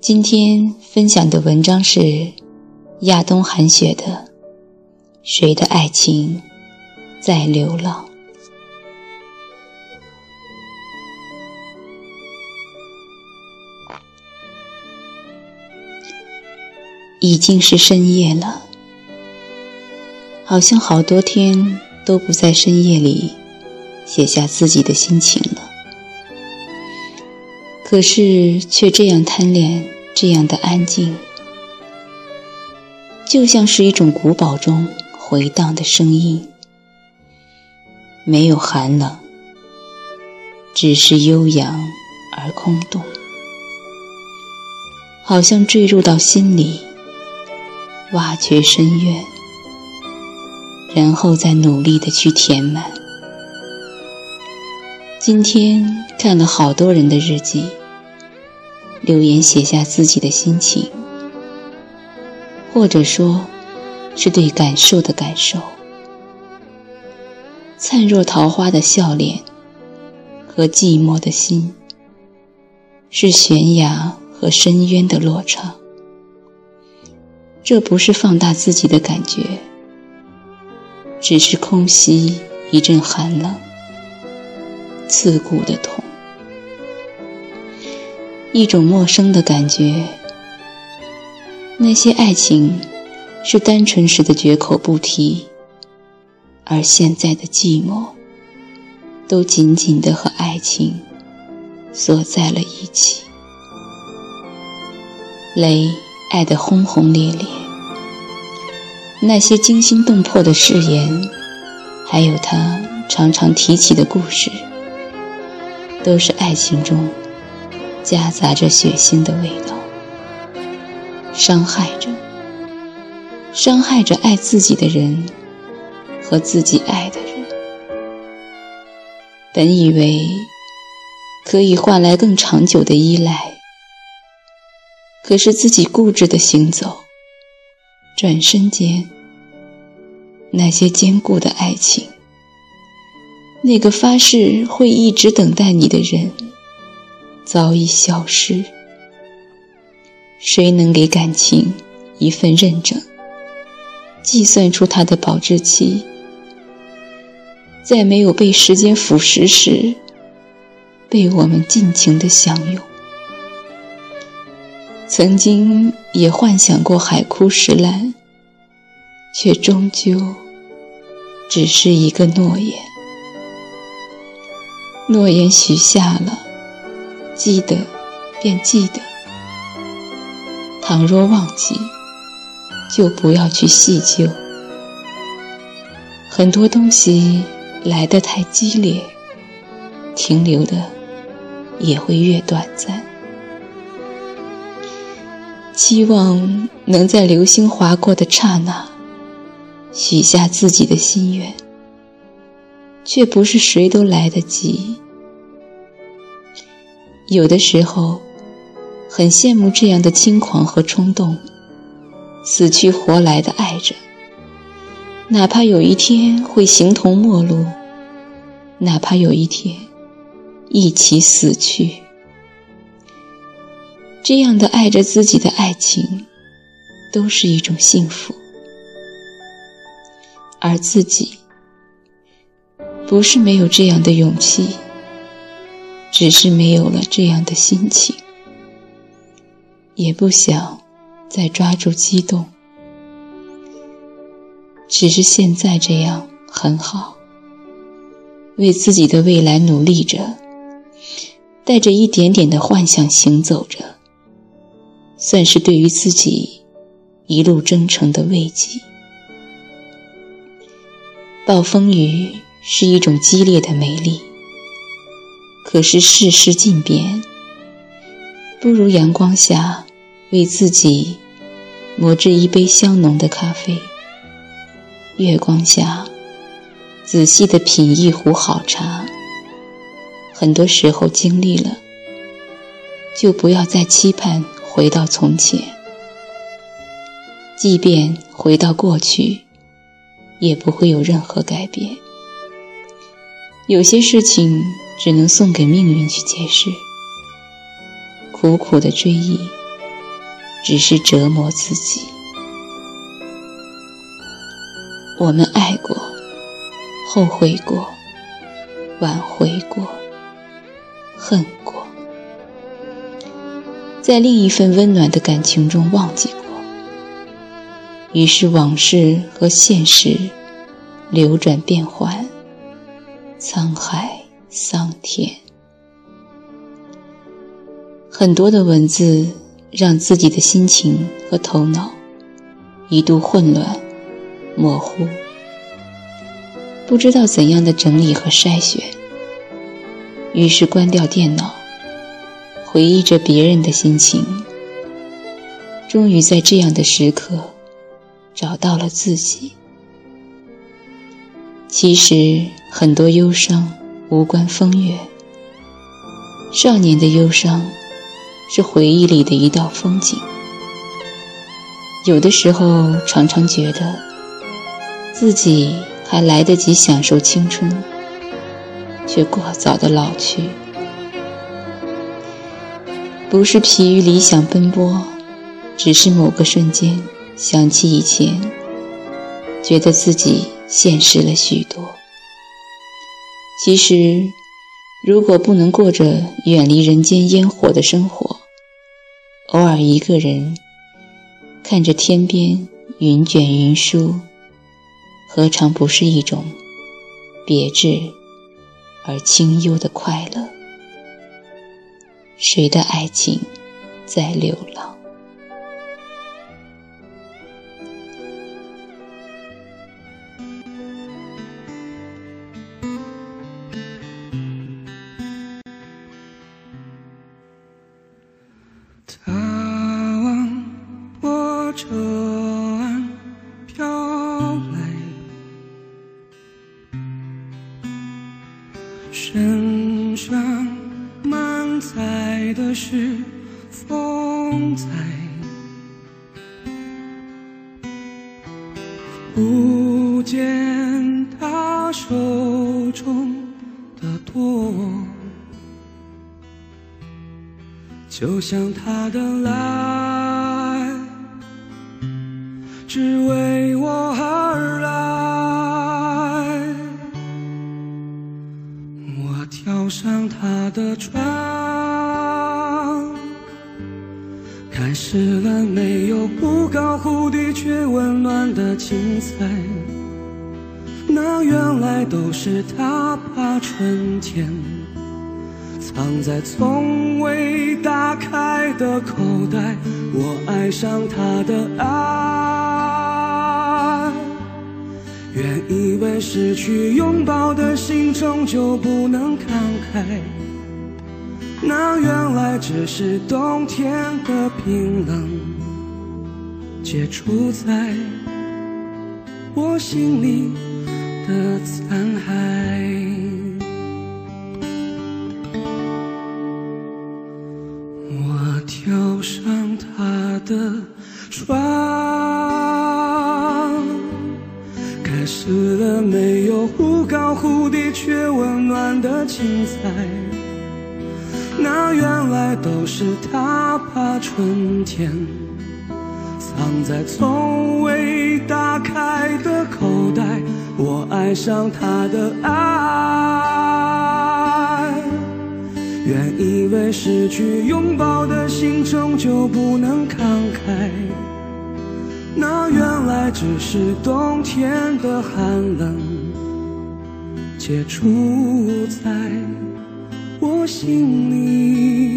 今天分享的文章是亚东寒雪的《谁的爱情在流浪》。已经是深夜了，好像好多天都不在深夜里写下自己的心情了。可是却这样贪恋，这样的安静，就像是一种古堡中回荡的声音，没有寒冷，只是悠扬而空洞，好像坠入到心里，挖掘深渊，然后再努力的去填满。今天看了好多人的日记。留言写下自己的心情，或者说，是对感受的感受。灿若桃花的笑脸和寂寞的心，是悬崖和深渊的落差。这不是放大自己的感觉，只是空袭一阵寒冷，刺骨的痛。一种陌生的感觉。那些爱情是单纯时的绝口不提，而现在的寂寞，都紧紧的和爱情锁在了一起。雷爱得轰轰烈烈，那些惊心动魄的誓言，还有他常常提起的故事，都是爱情中。夹杂着血腥的味道，伤害着，伤害着爱自己的人和自己爱的人。本以为可以换来更长久的依赖，可是自己固执的行走，转身间，那些坚固的爱情，那个发誓会一直等待你的人。早已消失。谁能给感情一份认证？计算出它的保质期，在没有被时间腐蚀时，被我们尽情的享用。曾经也幻想过海枯石烂，却终究只是一个诺言。诺言许下了。记得，便记得。倘若忘记，就不要去细究。很多东西来得太激烈，停留的也会越短暂。期望能在流星划过的刹那，许下自己的心愿，却不是谁都来得及。有的时候，很羡慕这样的轻狂和冲动，死去活来的爱着。哪怕有一天会形同陌路，哪怕有一天一起死去，这样的爱着自己的爱情，都是一种幸福。而自己，不是没有这样的勇气。只是没有了这样的心情，也不想再抓住激动。只是现在这样很好，为自己的未来努力着，带着一点点的幻想行走着，算是对于自己一路征程的慰藉。暴风雨是一种激烈的美丽。可是世事尽变，不如阳光下为自己磨制一杯香浓的咖啡。月光下仔细的品一壶好茶。很多时候经历了，就不要再期盼回到从前。即便回到过去，也不会有任何改变。有些事情。只能送给命运去解释。苦苦的追忆，只是折磨自己。我们爱过，后悔过，挽回过，恨过，在另一份温暖的感情中忘记过，于是往事和现实流转变幻，沧海桑田。很多的文字让自己的心情和头脑一度混乱、模糊，不知道怎样的整理和筛选。于是关掉电脑，回忆着别人的心情。终于在这样的时刻，找到了自己。其实很多忧伤无关风月，少年的忧伤。是回忆里的一道风景。有的时候，常常觉得自己还来得及享受青春，却过早的老去。不是疲于理想奔波，只是某个瞬间想起以前，觉得自己现实了许多。其实，如果不能过着远离人间烟火的生活，偶尔一个人看着天边云卷云舒，何尝不是一种别致而清幽的快乐？谁的爱情在流浪？身上满载的是风采，不见他手中的舵，就像他的来，只为的船，开始了没有不高忽低却温暖的精彩。那原来都是他把春天藏在从未打开的口袋。我爱上他的爱。原以为失去拥抱的心终究不能慷慨，那原来只是冬天的冰冷，结出在我心里的残骸。我跳上他的床，开始了没有忽高忽低却温暖的精彩，那原来都是他把春天藏在从未打开的口袋。我爱上他的爱，原以为失去拥抱的心终究不能慷慨。那原来只是冬天的寒冷，结出在我心里。